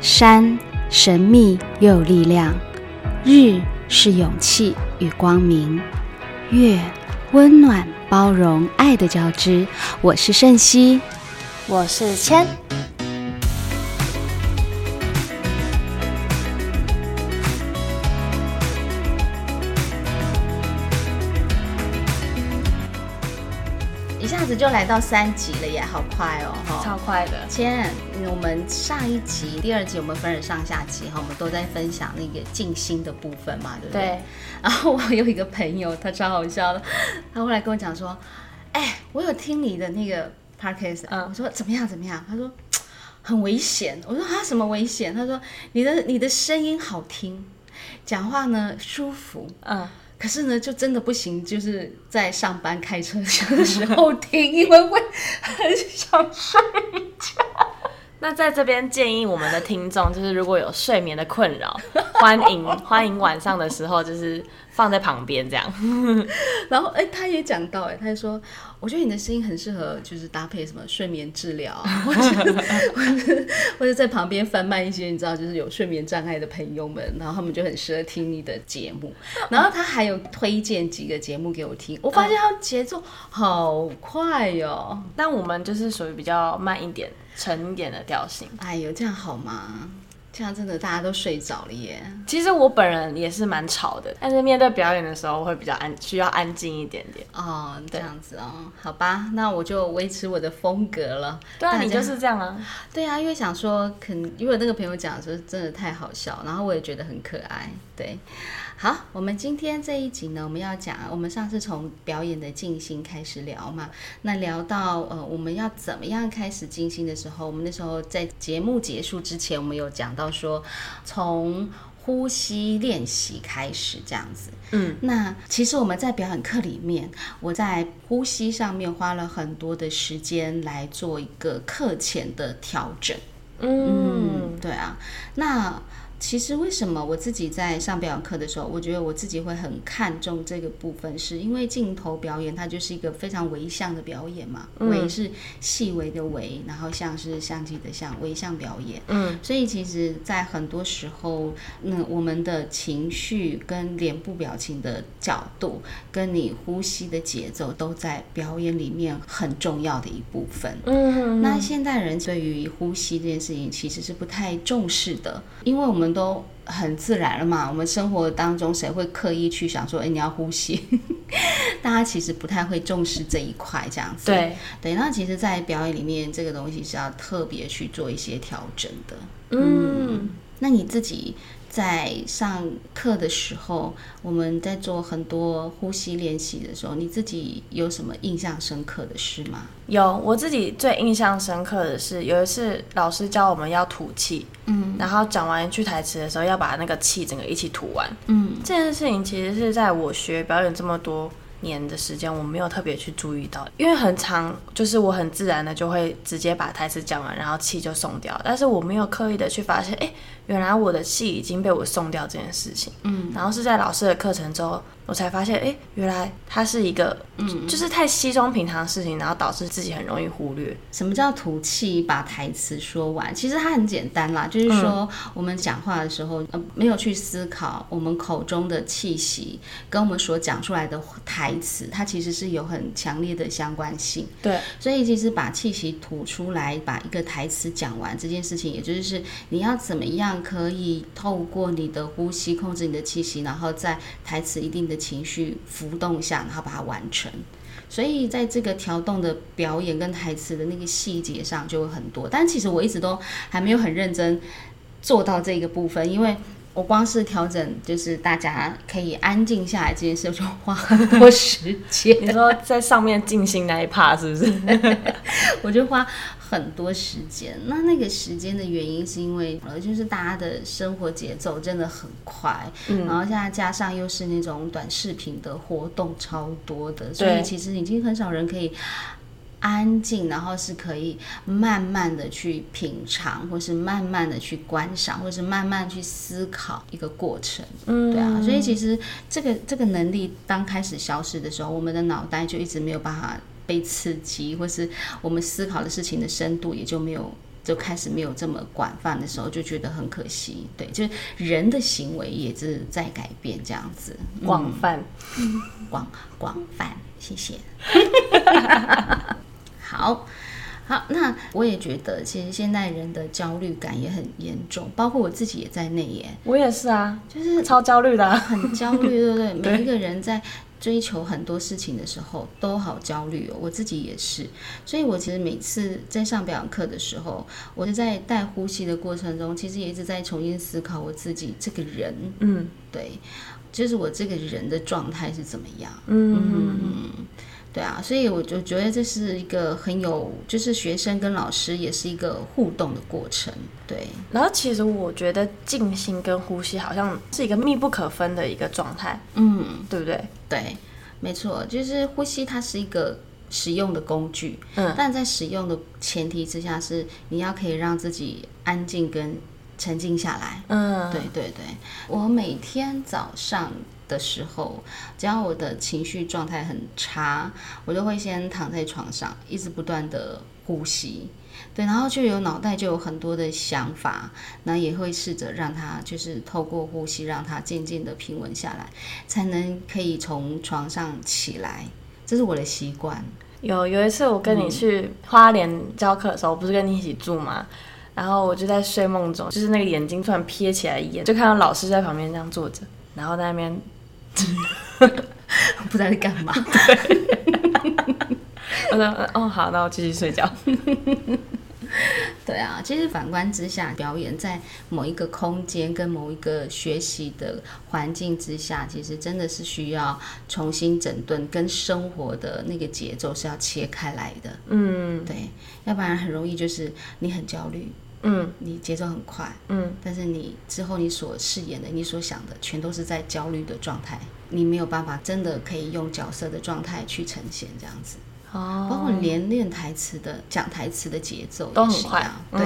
山神秘又有力量，日是勇气与光明，月温暖包容爱的交织。我是盛熙，我是千。就来到三集了耶，好快哦，哈，超快的。千，我们上一集、第二集我们分了上下集哈，我们都在分享那个静心的部分嘛，对不对？对。然后我有一个朋友，他超好笑的，他后来跟我讲说：“哎，我有听你的那个 podcast，嗯，我说怎么样怎么样？他说很危险。我说啊，什么危险？他说你的你的声音好听，讲话呢舒服，嗯。”可是呢，就真的不行，就是在上班开车的时候听，因为会很想睡觉。那在这边建议我们的听众，就是如果有睡眠的困扰，欢迎欢迎晚上的时候就是。放在旁边这样，然后哎，他也讲到哎，他就说，我觉得你的声音很适合，就是搭配什么睡眠治疗，或者 或者在旁边贩卖一些，你知道，就是有睡眠障碍的朋友们，然后他们就很适合听你的节目。然后他还有推荐几个节目给我听，我发现他节奏好快哟。但我们就是属于比较慢一点、沉一点的调性。哎呦，这样好吗？这样真的大家都睡着了耶。其实我本人也是蛮吵的，但是面对表演的时候会比较安，需要安静一点点。哦，这样子哦，好吧，那我就维持我的风格了。对啊，你就是这样啊。对啊，因为想说，肯因为那个朋友讲说真的太好笑，然后我也觉得很可爱。对。好，我们今天这一集呢，我们要讲，我们上次从表演的静心开始聊嘛，那聊到呃，我们要怎么样开始静心的时候，我们那时候在节目结束之前，我们有讲到说，从呼吸练习开始这样子。嗯，那其实我们在表演课里面，我在呼吸上面花了很多的时间来做一个课前的调整。嗯，对啊，那。其实为什么我自己在上表演课的时候，我觉得我自己会很看重这个部分，是因为镜头表演它就是一个非常微相的表演嘛，微是细微的微，然后像是相机的像微相表演。嗯，所以其实，在很多时候，那我们的情绪跟脸部表情的角度，跟你呼吸的节奏，都在表演里面很重要的一部分。嗯，那现代人对于呼吸这件事情其实是不太重视的，因为我们。都很自然了嘛，我们生活当中谁会刻意去想说，哎，你要呼吸？大家其实不太会重视这一块，这样子。对对，那其实，在表演里面，这个东西是要特别去做一些调整的。嗯，那你自己？在上课的时候，我们在做很多呼吸练习的时候，你自己有什么印象深刻的事吗？有，我自己最印象深刻的是有一次老师教我们要吐气，嗯，然后讲完一句台词的时候要把那个气整个一起吐完，嗯，这件事情其实是在我学表演这么多年的时间，我没有特别去注意到，因为很长，就是我很自然的就会直接把台词讲完，然后气就送掉，但是我没有刻意的去发现，哎。原来我的气已经被我送掉这件事情，嗯，然后是在老师的课程之后。我才发现，哎，原来它是一个，嗯，就是太稀松平常的事情，然后导致自己很容易忽略。什么叫吐气把台词说完？其实它很简单啦，就是说我们讲话的时候，呃，没有去思考我们口中的气息跟我们所讲出来的台词，它其实是有很强烈的相关性。对，所以其实把气息吐出来，把一个台词讲完这件事情，也就是你要怎么样可以透过你的呼吸控制你的气息，然后在台词一定的。情绪浮动下，然后把它完成。所以在这个调动的表演跟台词的那个细节上就会很多。但其实我一直都还没有很认真做到这个部分，因为我光是调整就是大家可以安静下来这件事，就花很多时间。你说在上面静心那一趴是不是？我就花。很多时间，那那个时间的原因是因为，呃，就是大家的生活节奏真的很快，嗯，然后现在加上又是那种短视频的活动超多的，所以其实已经很少人可以安静，然后是可以慢慢的去品尝，或是慢慢的去观赏，或是慢慢去思考一个过程，嗯，对啊，所以其实这个这个能力刚开始消失的时候，我们的脑袋就一直没有办法。被刺激，或是我们思考的事情的深度也就没有，就开始没有这么广泛的时候，就觉得很可惜。对，就是人的行为也是在改变，这样子。广泛，广广泛，谢谢。好。好，那我也觉得，其实现代人的焦虑感也很严重，包括我自己也在内耶。我也是啊，就是超焦虑的，很焦虑，对不对？每一个人在追求很多事情的时候都好焦虑哦，我自己也是。所以我其实每次在上表演课的时候，我就在带呼吸的过程中，其实也一直在重新思考我自己这个人，嗯，对，就是我这个人的状态是怎么样，嗯。对啊，所以我就觉得这是一个很有，就是学生跟老师也是一个互动的过程。对，然后其实我觉得静心跟呼吸好像是一个密不可分的一个状态。嗯，对不对？对，没错，就是呼吸它是一个使用的工具。嗯，但在使用的前提之下，是你要可以让自己安静跟沉静下来。嗯，对对对，我每天早上。的时候，只要我的情绪状态很差，我就会先躺在床上，一直不断的呼吸，对，然后就有脑袋就有很多的想法，那也会试着让它就是透过呼吸，让它渐渐的平稳下来，才能可以从床上起来，这是我的习惯。有有一次我跟你去花莲教课的时候，不是跟你一起住吗？然后我就在睡梦中，就是那个眼睛突然瞥起来一眼，就看到老师在旁边这样坐着，然后在那边。不知道在干嘛。我说：“哦，好，那我继续睡觉。”对啊，其实反观之下，表演在某一个空间跟某一个学习的环境之下，其实真的是需要重新整顿，跟生活的那个节奏是要切开来的。嗯，对，要不然很容易就是你很焦虑。嗯，你节奏很快，嗯，但是你之后你所饰演的、你所想的，全都是在焦虑的状态，你没有办法真的可以用角色的状态去呈现这样子。哦，包括连练台词的、讲台词的节奏都很快，对，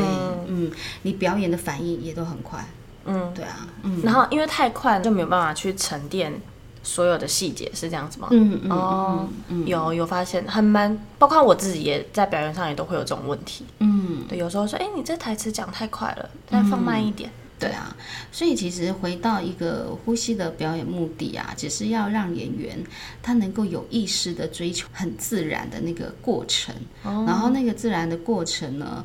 嗯，你表演的反应也都很快，嗯，对啊，嗯，然后因为太快就没有办法去沉淀。所有的细节是这样子吗？嗯嗯哦，有有发现很蛮，包括我自己也在表演上也都会有这种问题。嗯，对，有时候说，哎，你这台词讲太快了，再放慢一点。对啊，所以其实回到一个呼吸的表演目的啊，只是要让演员他能够有意识的追求很自然的那个过程，然后那个自然的过程呢，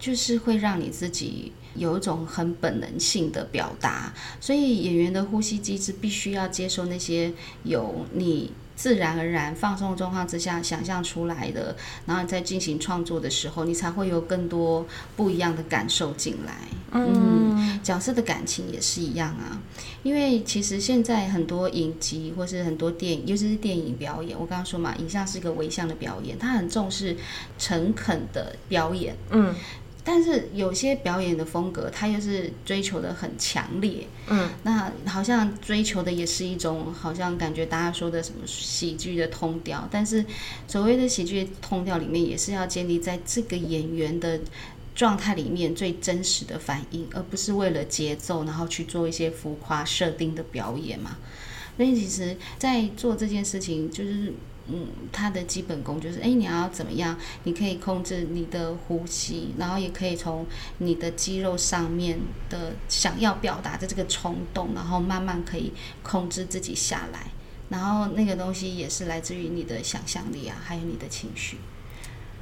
就是会让你自己。有一种很本能性的表达，所以演员的呼吸机制必须要接受那些有你自然而然放松状况之下想象出来的，然后在进行创作的时候，你才会有更多不一样的感受进来。嗯，角色的感情也是一样啊，因为其实现在很多影集或是很多电影，尤其是电影表演，我刚刚说嘛，影像是一个微像的表演，它很重视诚恳的表演。嗯。但是有些表演的风格，它又是追求的很强烈，嗯，那好像追求的也是一种，好像感觉大家说的什么喜剧的通调。但是所谓的喜剧通调里面，也是要建立在这个演员的状态里面最真实的反应，而不是为了节奏然后去做一些浮夸设定的表演嘛。所以其实，在做这件事情，就是。嗯，它的基本功就是，哎，你要怎么样？你可以控制你的呼吸，然后也可以从你的肌肉上面的想要表达的这个冲动，然后慢慢可以控制自己下来。然后那个东西也是来自于你的想象力啊，还有你的情绪。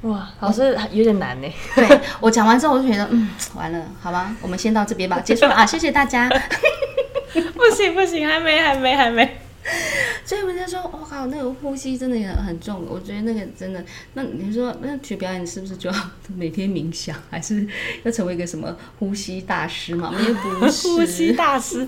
哇，老师有点难呢。对我讲完之后，我就觉得，嗯，完了，好吧，我们先到这边吧，结束了啊，谢谢大家。不行不行，还没还没还没。所以人家说，我靠，那个呼吸真的也很重。我觉得那个真的，那你说那学表演是不是就要 每天冥想，还是要成为一个什么呼吸大师嘛？也不是，呼吸大师，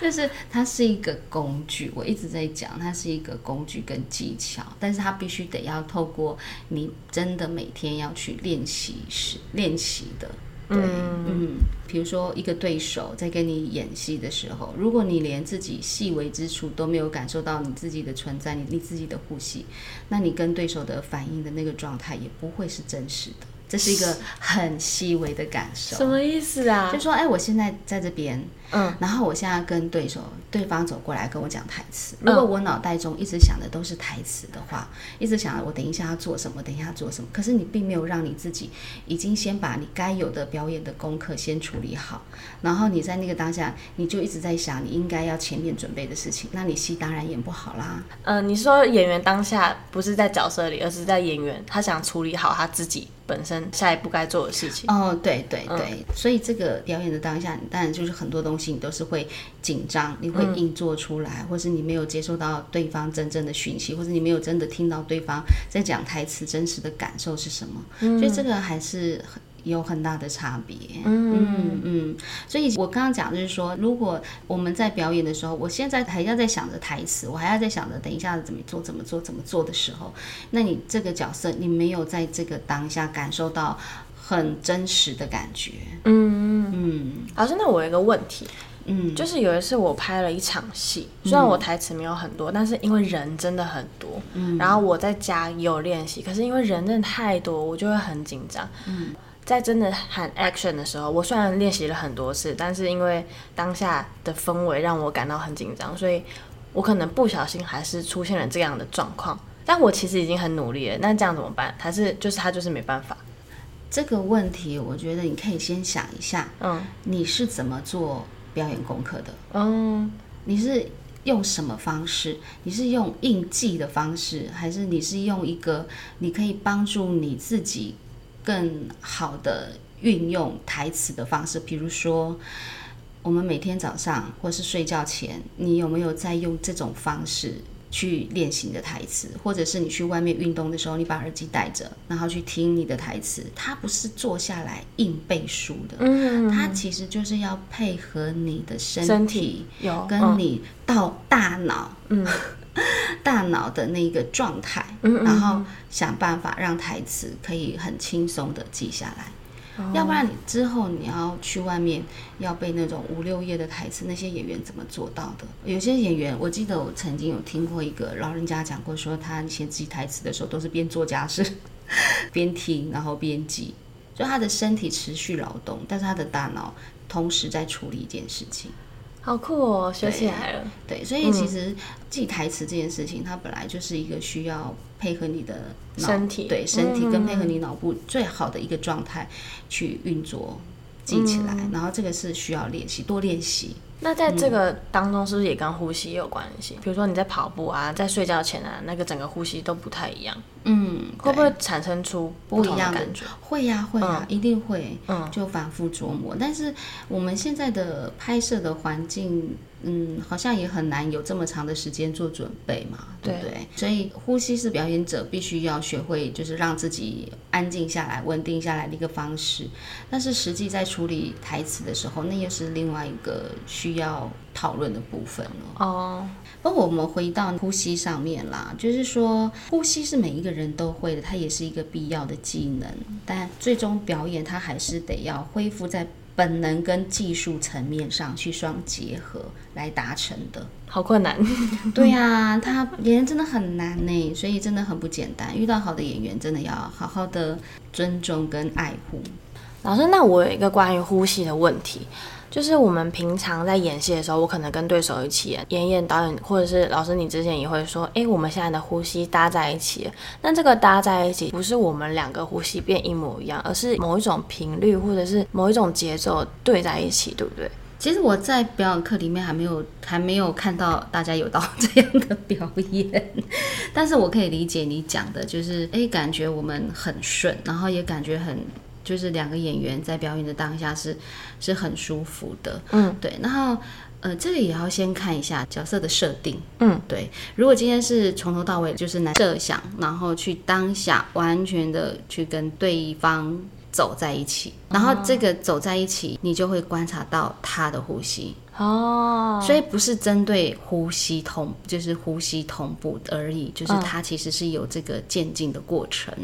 就是它是一个工具。我一直在讲，它是一个工具跟技巧，但是它必须得要透过你真的每天要去练习是练习的。对，嗯，比如说一个对手在跟你演戏的时候，如果你连自己细微之处都没有感受到你自己的存在，你你自己的呼吸，那你跟对手的反应的那个状态也不会是真实的。这是一个很细微的感受。什么意思啊？就说，哎，我现在在这边，嗯，然后我现在跟对手，对方走过来跟我讲台词。嗯如果我脑袋中一直想的都是台词的话，一直想我等一下要做什么，等一下要做什么，可是你并没有让你自己已经先把你该有的表演的功课先处理好，然后你在那个当下，你就一直在想你应该要前面准备的事情，那你戏当然演不好啦。嗯，你说演员当下不是在角色里，而是在演员，他想处理好他自己本身下一步该做的事情。哦，对对对，所以这个表演的当下，当然就是很多东西你都是会紧张，你会硬做出来，或是你没有接受到对方真正的讯息，或是你没有真的听到对方在讲台词真实的感受是什么，所以这个还是很。有很大的差别，嗯。嗯，所以我刚刚讲就是说，如果我们在表演的时候，我现在还要在想着台词，我还要在想着等一下怎么做、怎么做、怎么做的时候，那你这个角色你没有在这个当下感受到很真实的感觉，嗯，嗯。老师，那我有一个问题，嗯，就是有一次我拍了一场戏，虽然我台词没有很多，但是因为人真的很多，嗯。然后我在家也有练习，可是因为人真的太多，我就会很紧张。嗯在真的喊 action 的时候，我虽然练习了很多次，但是因为当下的氛围让我感到很紧张，所以我可能不小心还是出现了这样的状况。但我其实已经很努力了，那这样怎么办？还是就是他就是没办法？这个问题，我觉得你可以先想一下，嗯你是怎么做表演功课的？嗯你是用什么方式？你是用印记的方式，还是你是用一个你可以帮助你自己更好的运用台词的方式？比如说，我们每天早上或是睡觉前，你有没有在用这种方式？去练习你的台词，或者是你去外面运动的时候，你把耳机戴着，然后去听你的台词。它不是坐下来硬背书的，嗯，它其实就是要配合你的身体，身体有跟你到大脑，嗯 大脑的那个状态，嗯嗯然后想办法让台词可以很轻松的记下来。要不然你之后你要去外面要背那种五六页的台词，那些演员怎么做到的？有些演员，我记得我曾经有听过一个老人家讲过，说他写自己台词的时候都是边做家事 边听，然后边记，就他的身体持续劳动，但是他的大脑同时在处理一件事情。好酷哦，学起来。了。对，所以其实记台词这件事情，它本来就是一个需要配合你的脑身体。对身体嗯跟配合你脑部最好的一个状态去运作记起来，嗯然后这个是需要练习，多练习。那在这个当中，是不是也跟呼吸有关系？比如说你在跑步啊，在睡觉前啊，那个整个呼吸都不太一样，嗯，会不会产生出不不一样的感觉？会呀、会呀、一定会，嗯就反复琢磨。但是我们现在的拍摄的环境，嗯，好像也很难有这么长的时间做准备嘛，对不对？所以呼吸是表演者必须要学会，就是让自己安静下来、稳定下来的一个方式。但是实际在处理台词的时候，那又是另外一个需要讨论的部分了。哦，不过我们回到呼吸上面啦，就是说呼吸是每一个人都会的，它也是一个必要的技能。但最终表演它还是得要恢复在本能跟技术层面上去双结合来达成的。好困难。对呀、他演员真的很难呢，所以真的很不简单。遇到好的演员，真的要好好的尊重跟爱护。老师，那我有一个关于呼吸的问题，就是我们平常在演戏的时候，我可能跟对手一起演，演演导演或者是老师，你之前也会说，诶，我们现在的呼吸搭在一起。那这个搭在一起，不是我们两个呼吸变一模一样，而是某一种频率或者是某一种节奏对在一起，对不对？其实我在表演课里面还没有还没有看到大家有到这样的表演，但是我可以理解你讲的，就是诶，感觉我们很顺，然后也感觉很就是两个演员在表演的当下是是很舒服的，嗯，对，然后。呃，这个也要先看一下角色的设定，嗯，对。如果今天是从头到尾就是来设想，然后去当下完全的去跟对方走在一起，然后这个走在一起，你就会观察到他的呼吸，哦，所以不是针对呼吸同，就是呼吸同步而已，就是它其实是有这个渐进的过程。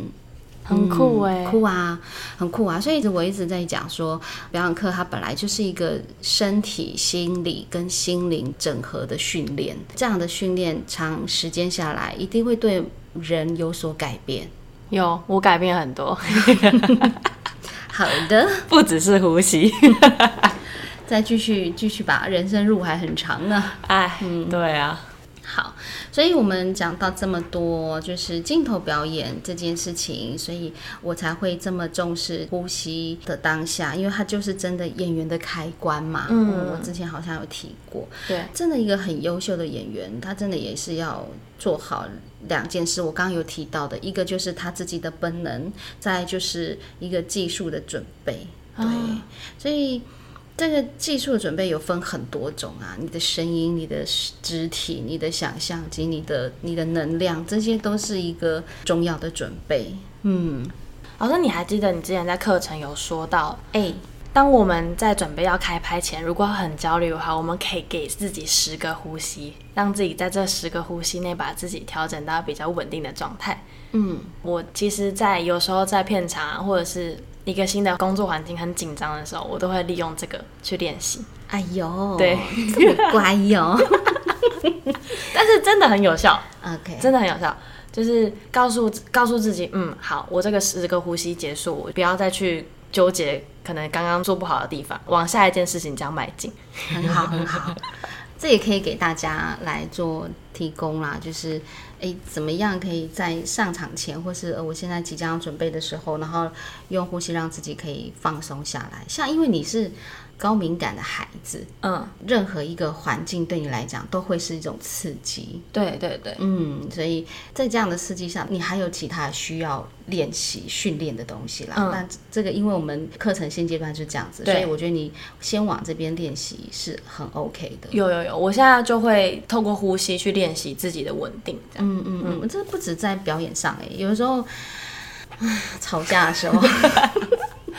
很酷哎、酷啊，很酷啊！所以我一直在讲说，表演课它本来就是一个身体、心理跟心灵整合的训练。这样的训练长时间下来，一定会对人有所改变。有，我改变很多 好的，不只是呼吸。再继续继续吧，人生路还很长呢。哎，嗯，对啊。好，所以我们讲到这么多，就是镜头表演这件事情，所以我才会这么重视呼吸的当下，因为它就是真的演员的开关嘛。嗯，我之前好像有提过，对，真的一个很优秀的演员，他真的也是要做好两件事。我刚刚有提到的一个就是他自己的本能，再就是一个技术的准备。对，所以。这个技术的准备有分很多种啊，你的声音、你的肢体、你的想象及你的你的能量，这些都是一个重要的准备。嗯，老师，你还记得你之前在课程有说到，哎，当我们在准备要开拍前，如果很焦虑的话，我们可以给自己十个呼吸，让自己在这十个呼吸内把自己调整到比较稳定的状态。嗯，我其实，在有时候在片场或者是。一个新的工作环境很紧张的时候，我都会利用这个去练习。哎呦，对，这么乖哟，但是真的很有效。OK，真的很有效，就是告诉告诉自己，嗯，好，我这个十个呼吸结束，我不要再去纠结可能刚刚做不好的地方，往下一件事情这样迈进。很好，很好。这也可以给大家来做提供啦，就是诶，怎么样可以在上场前，或是呃，我现在即将要准备的时候，然后用呼吸让自己可以放松下来。像因为你是。高敏感的孩子，嗯，任何一个环境对你来讲都会是一种刺激。对对对，嗯，所以在这样的刺激下，你还有其他需要练习训练的东西啦。那这个，因为我们课程现阶段是这样子，所以我觉得你先往这边练习是很 OK 的。有有有，我现在就会透过呼吸去练习自己的稳定。嗯嗯嗯，这不止在表演上哎，有的时候，吵架的时候。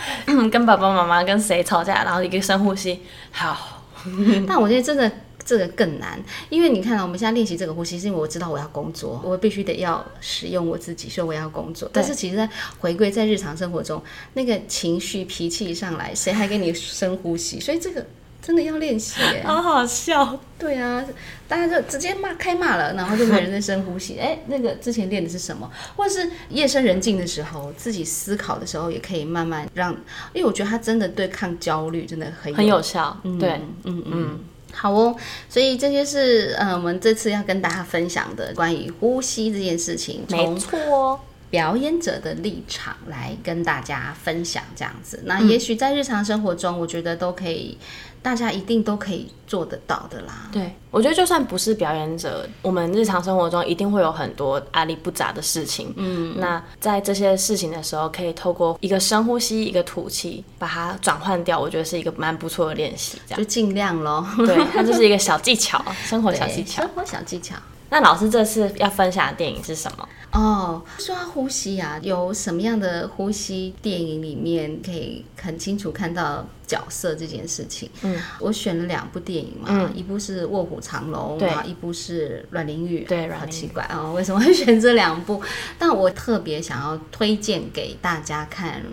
跟爸爸妈妈跟谁吵架，然后一个深呼吸，好。但我觉得真的这个更难，因为你看啊，我们现在练习这个呼吸，是因为我知道我要工作，我必须得要使用我自己，所以我要工作。但是其实，在回归在日常生活中，那个情绪脾气一上来，谁还给你深呼吸？所以这个。真的要练习，好好笑。对啊，大家就直接骂开骂了，然后就没人在深呼吸。哎，那个之前练的是什么？或者是夜深人静的时候，自己思考的时候，也可以慢慢让。因为我觉得它真的对抗焦虑真的很很有效。嗯对，嗯嗯，好哦。所以这些是呃，我们这次要跟大家分享的关于呼吸这件事情。没错。表演者的立场来跟大家分享这样子，那也许在日常生活中，我觉得都可以，大家一定都可以做得到的啦。对，我觉得就算不是表演者，我们日常生活中一定会有很多阿力不杂的事情。嗯，那在这些事情的时候，可以透过一个深呼吸，一个吐气，把它转换掉。我觉得是一个蛮不错的练习，这样就尽量喽。对，它就是一个小技巧，生活小技巧，生活小技巧。那老师这次要分享的电影是什么？哦，说到呼吸啊，有什么样的呼吸电影里面可以很清楚看到角色这件事情？嗯，我选了两部电影嘛，一部是《卧虎藏龙》，对，一部是《阮玲玉》。对，好奇怪哦，为什么会选这两部？但我特别想要推荐给大家看《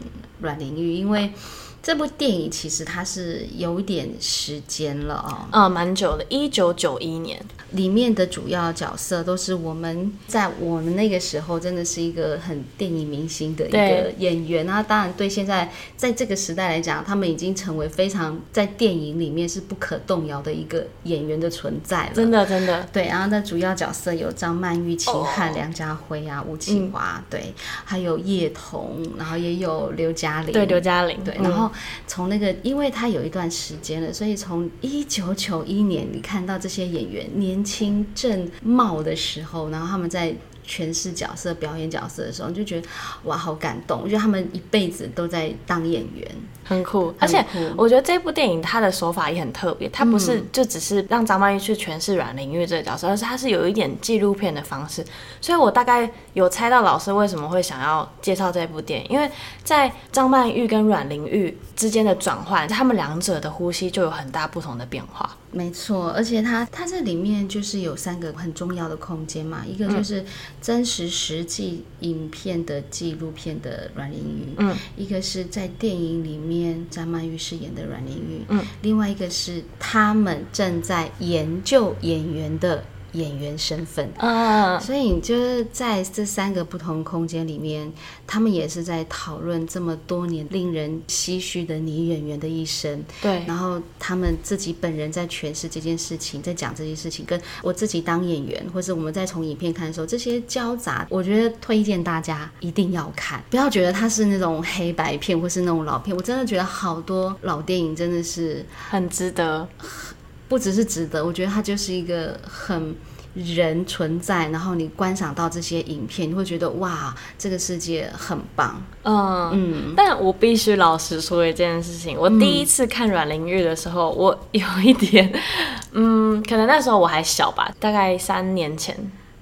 阮玲玉》，因为。这部电影其实它是有点时间了哦，啊，蛮久的，一九九一年。里面的主要角色都是我们在我们那个时候真的是一个很电影明星的一个演员那。当然，对现在在这个时代来讲，他们已经成为非常在电影里面是不可动摇的一个演员的存在了。真的，真的。对，然后那主要角色有张曼玉、秦汉、梁家辉啊、吴启华，对，还有叶童，然后也有刘嘉玲，对，刘嘉玲，对，然后。从那个，因为他有一段时间了，所以从一九九一年，你看到这些演员年轻正茂的时候，然后他们在。诠释角色、表演角色的时候，你就觉得哇，好感动！我觉得他们一辈子都在当演员，很酷。而且我觉得这部电影它的手法也很特别，它不是就只是让张曼玉去诠释阮玲玉这个角色，而是它是有一点纪录片的方式。所以我大概有猜到老师为什么会想要介绍这部电影，因为在张曼玉跟阮玲玉之间的转换，他们两者的呼吸就有很大不同的变化。没错，而且它它这里面就是有三个很重要的空间嘛，一个就是真实实际影片的纪录片的阮玲玉，嗯，一个是在电影里面张曼玉饰演的阮玲玉，嗯，另外一个是他们正在研究演员的演员身份。嗯，所以你就是在这三个不同空间里面，他们也是在讨论这么多年令人唏嘘的女演员的一生。对，然后他们自己本人在诠释这件事情，在讲这些事情，跟我自己当演员，或是我们在从影片看的时候，这些交杂，我觉得推荐大家一定要看，不要觉得它是那种黑白片或是那种老片，我真的觉得好多老电影真的是很值得。不只是值得，我觉得它就是一个很人存在，然后你观赏到这些影片，你会觉得哇，这个世界很棒。嗯嗯，但我必须老实说一件事情，我第一次看阮玲玉的时候，我有一点，嗯，可能那时候我还小吧，大概三年前，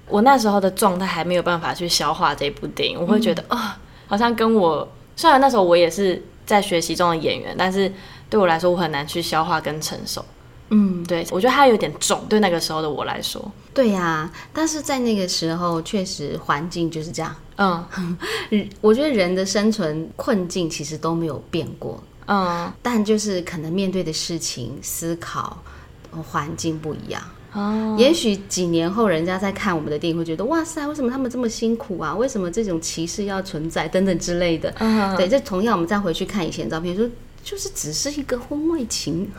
我那时候的状态还没有办法去消化这部电影，我会觉得啊，好像跟我虽然那时候我也是在学习中的演员，但是对我来说，我很难去消化跟承受。嗯，对，我觉得它有点重，对那个时候的我来说。对呀，但是在那个时候，确实环境就是这样。嗯，我觉得人的生存困境其实都没有变过。嗯，但就是可能面对的事情、思考环境不一样。哦，也许几年后，人家在看我们的电影，会觉得哇塞，为什么他们这么辛苦啊？为什么这种歧视要存在？等等之类的。嗯，对，这同样我们再回去看以前照片，说。就是只是一个婚外情，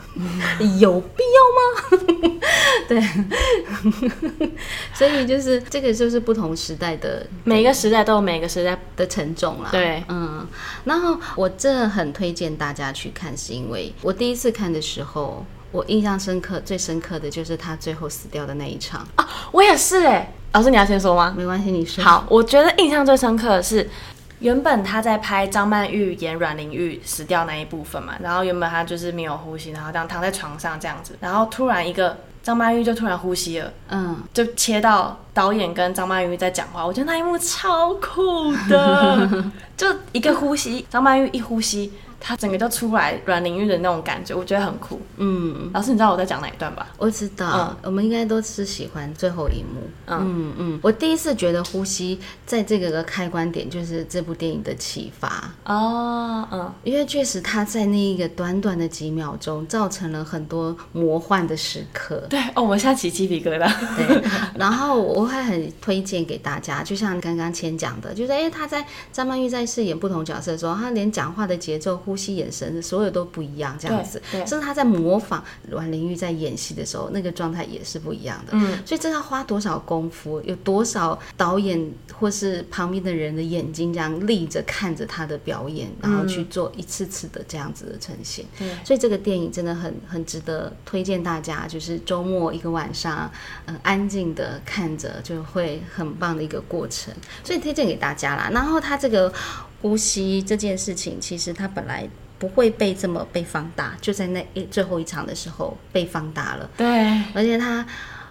有必要吗？对，所以就是这个就是不同时代的，每个时代都有每个时代的沉重啦。对，嗯，然后我真的很推荐大家去看，是因为我第一次看的时候，我印象深刻，最深刻的就是他最后死掉的那一场啊！我也是哎，老师你要先说吗？没关系，你说。好，我觉得印象最深刻的是。原本他在拍张曼玉演阮玲玉死掉那一部分嘛，然后原本他就是没有呼吸，然后这样躺在床上这样子，然后突然一个张曼玉就突然呼吸了，嗯，就切到导演跟张曼玉在讲话，我觉得那一幕超酷的，就一个呼吸，张曼玉一呼吸。他整个就出来软淋浴的那种感觉，我觉得很酷。嗯，老师，你知道我在讲哪一段吧？我知道，我们应该都是喜欢最后一幕。嗯嗯，我第一次觉得呼吸在这个个开关点就是这部电影的启发。哦，嗯，因为确实他在那一个短短的几秒钟，造成了很多魔幻的时刻。对，哦，我现在起鸡皮疙瘩。对，然后我会很推荐给大家，就像刚刚千讲的，就是哎，他在张曼玉在饰演不同角色的时候，他连讲话的节奏呼。呼吸、眼神，所有都不一样，这样子。甚至他在模仿阮玲玉在演戏的时候，那个状态也是不一样的。嗯，所以这要花多少功夫？有多少导演或是旁边的人的眼睛这样立着看着他的表演，然后去做一次次的这样子的呈现。对，所以这个电影真的很很值得推荐大家，就是周末一个晚上，嗯，安静的看着就会很棒的一个过程。所以推荐给大家啦。然后他这个。呼吸这件事情，其实它本来不会被这么被放大，就在那一最后一场的时候被放大了。对，而且他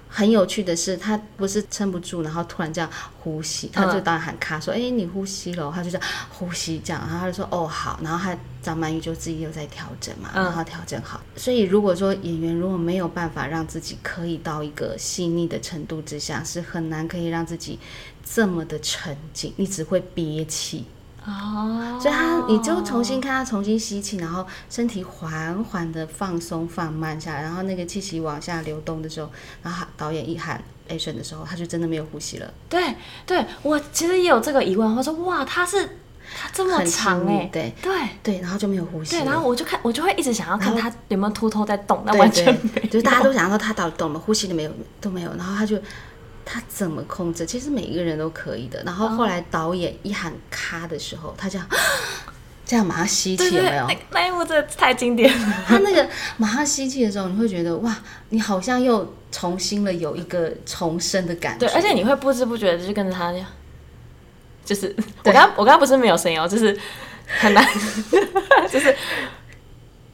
很有趣的是，他不是撑不住，然后突然这样呼吸，他就当然喊卡说：“哎，你呼吸了。”他就这样呼吸，这样，然后他就说：“哦，好。”然后他张曼玉就自己又在调整嘛，然后调整好。所以如果说演员如果没有办法让自己可以到一个细腻的程度之下，是很难可以让自己这么的沉静，你只会憋气。哦，所以他你就重新看他重新吸气，然后身体缓缓的放松放慢下来，然后那个气息往下流动的时候，然后导演一喊 action 的时候，他就真的没有呼吸了。对，对我其实也有这个疑问，我说哇，他是他这么长哎，对对对，然后就没有呼吸。对，然后我就看我就会一直想要看他有没有偷偷在动，那完全没有，就是大家都想说他到底动了，呼吸都没有都没有，然后他就。他怎么控制？其实每一个人都可以的。然后后来导演一喊“咔”的时候，他 这样这样马上吸气，有没有？那一幕真的太经典了。他那个 马上吸气的时候，你会觉得哇，你好像又重新了有一个重生的感觉。对，而且你会不知不觉的就跟着他这样，就是我刚我刚刚不是没有声音哦，就是很难，就是。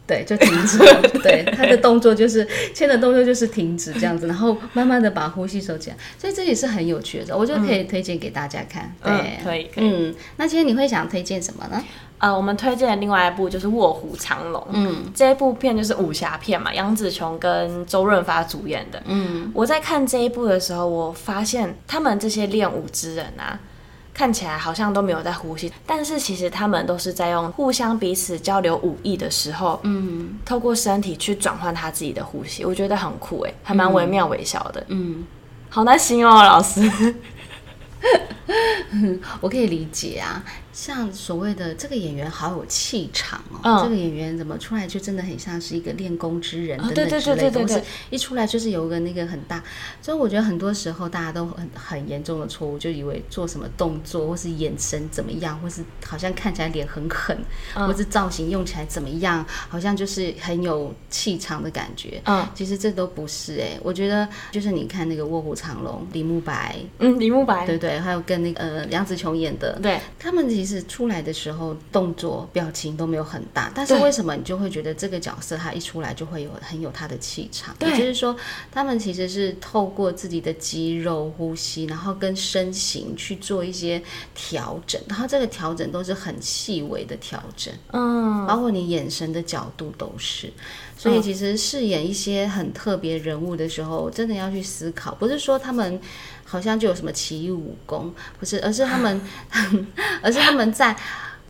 对，就停止了。对，他的动作就是牵的动作就是停止这样子，然后慢慢的把呼吸收起来，所以这也是很有趣的，我就可以推荐给大家看。对，可以，嗯，那今天你会想推荐什么呢？呃，我们推荐的另外一部就是《卧虎藏龙》。嗯，这一部片就是武侠片嘛，杨紫琼跟周润发主演的。嗯，我在看这一部的时候，我发现他们这些练武之人啊。看起来好像都没有在呼吸，但是其实他们都是在用互相彼此交流武艺的时候，嗯，透过身体去转换他自己的呼吸，我觉得很酷哎，还蛮惟妙惟肖的。嗯，好难形容哦，老师。我可以理解啊，像所谓的这个演员好有气场哦，嗯。这个演员怎么出来就真的很像是一个练功之人啊等等对对之类的，对对对。一出来就是有个那个很大，所以我觉得很多时候大家都很很严重的错误，就以为做什么动作或是眼神怎么样，或是好像看起来脸很狠，嗯。或是造型用起来怎么样，好像就是很有气场的感觉。嗯。其实这都不是哎、我觉得就是你看那个《卧虎藏龙》，李慕白，嗯，李慕白，对对，还有跟那个呃杨紫琼演的，对，他们其实出来的时候动作、表情都没有很大，但是为什么你就会觉得这个角色他一出来就会有很有他的气场？对也就是说，他们其实是透过自己的肌肉、呼吸，然后跟身形去做一些调整，然后这个调整都是很细微的调整，嗯，包括你眼神的角度都是。所以其实饰演一些很特别人物的时候，真的要去思考，不是说他们好像就有什么奇异武功，不是，而是他们，而是他们在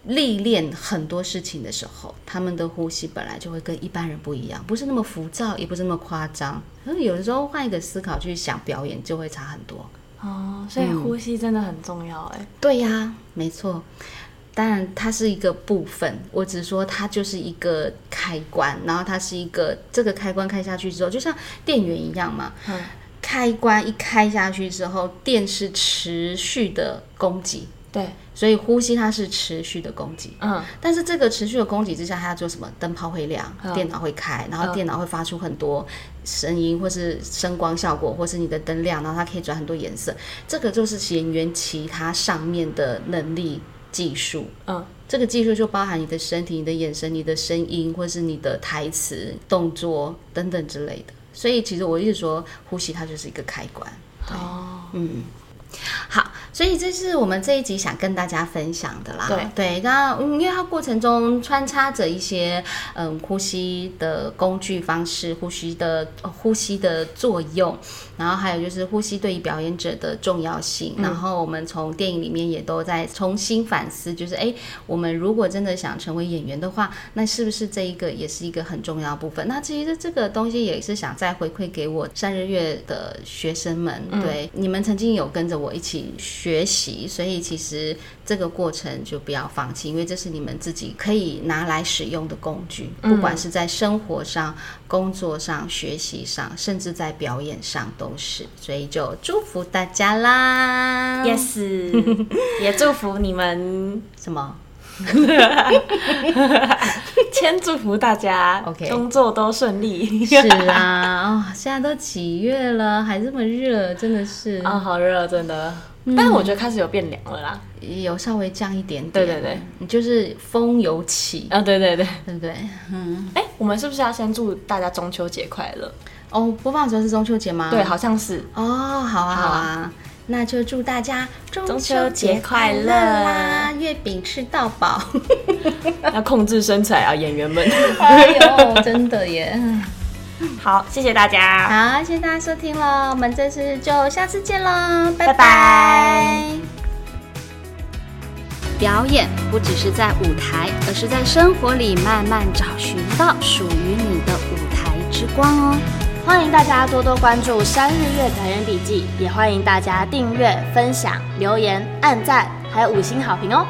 历练很多事情的时候，他们的呼吸本来就会跟一般人不一样，不是那么浮躁，也不是那么夸张。可是有的时候换一个思考去想表演，就会差很多。哦，所以呼吸真的很重要哎。对呀，没错。当然，它是一个部分，我只说它就是一个开关，然后它是一个这个开关开下去之后，就像电源一样嘛。嗯开关一开下去之后，电是持续的供给，对，所以呼吸它是持续的供给。嗯，但是这个持续的供给之下，它要做什么？灯泡会亮，嗯电脑会开，然后嗯电脑会发出很多声音，或是声光效果，或是你的灯亮，然后它可以转很多颜色。这个就是演员其他上面的能力技术。嗯，这个技术就包含你的身体、你的眼神、你的声音，或是你的台词、动作等等之类的。所以其实我一直说，呼吸它就是一个开关。哦，嗯，好，所以这是我们这一集想跟大家分享的啦。对对，那嗯，因为它过程中穿插着一些嗯呼吸的工具方式，呼吸的、呃呼吸的作用，然后还有就是呼吸对于表演者的重要性。然后我们从电影里面也都在重新反思，就是哎，我们如果真的想成为演员的话，那是不是这一个也是一个很重要的部分？那其实这个东西也是想再回馈给我三日月的学生们，对你们曾经有跟着我一起学习，所以其实这个过程就不要放弃，因为这是你们自己可以拿来使用的工具，不管是在生活上、工作上、学习上，甚至在表演上都是。所以就祝福大家啦 yes，也祝福你们，什么？先祝福大家 OK 工作都顺利。是啊，哦，现在都几月了，还这么热，真的是啊、好热，真的。但是我觉得开始有变凉了啦。有稍微降一点点。对对对，你就是风有起，啊，对对对。对不对？嗯，哎、我们是不是要先祝大家中秋节快乐？哦，播放的时候是中秋节吗？对，好像是。哦，好啊，好啊。那就祝大家中中秋节快乐啦！月饼吃到饱。要控制身材啊，演员们。哎呦，真的耶！好，谢谢大家。好，谢谢大家收听喽，我们这次就下次见喽，拜拜拜表演不只是在舞台，而是在生活里慢慢找寻到属于你的舞台之光哦。欢迎大家多多关注三日月表演笔记，也欢迎大家订阅、分享、留言、按赞，还有五星好评哦。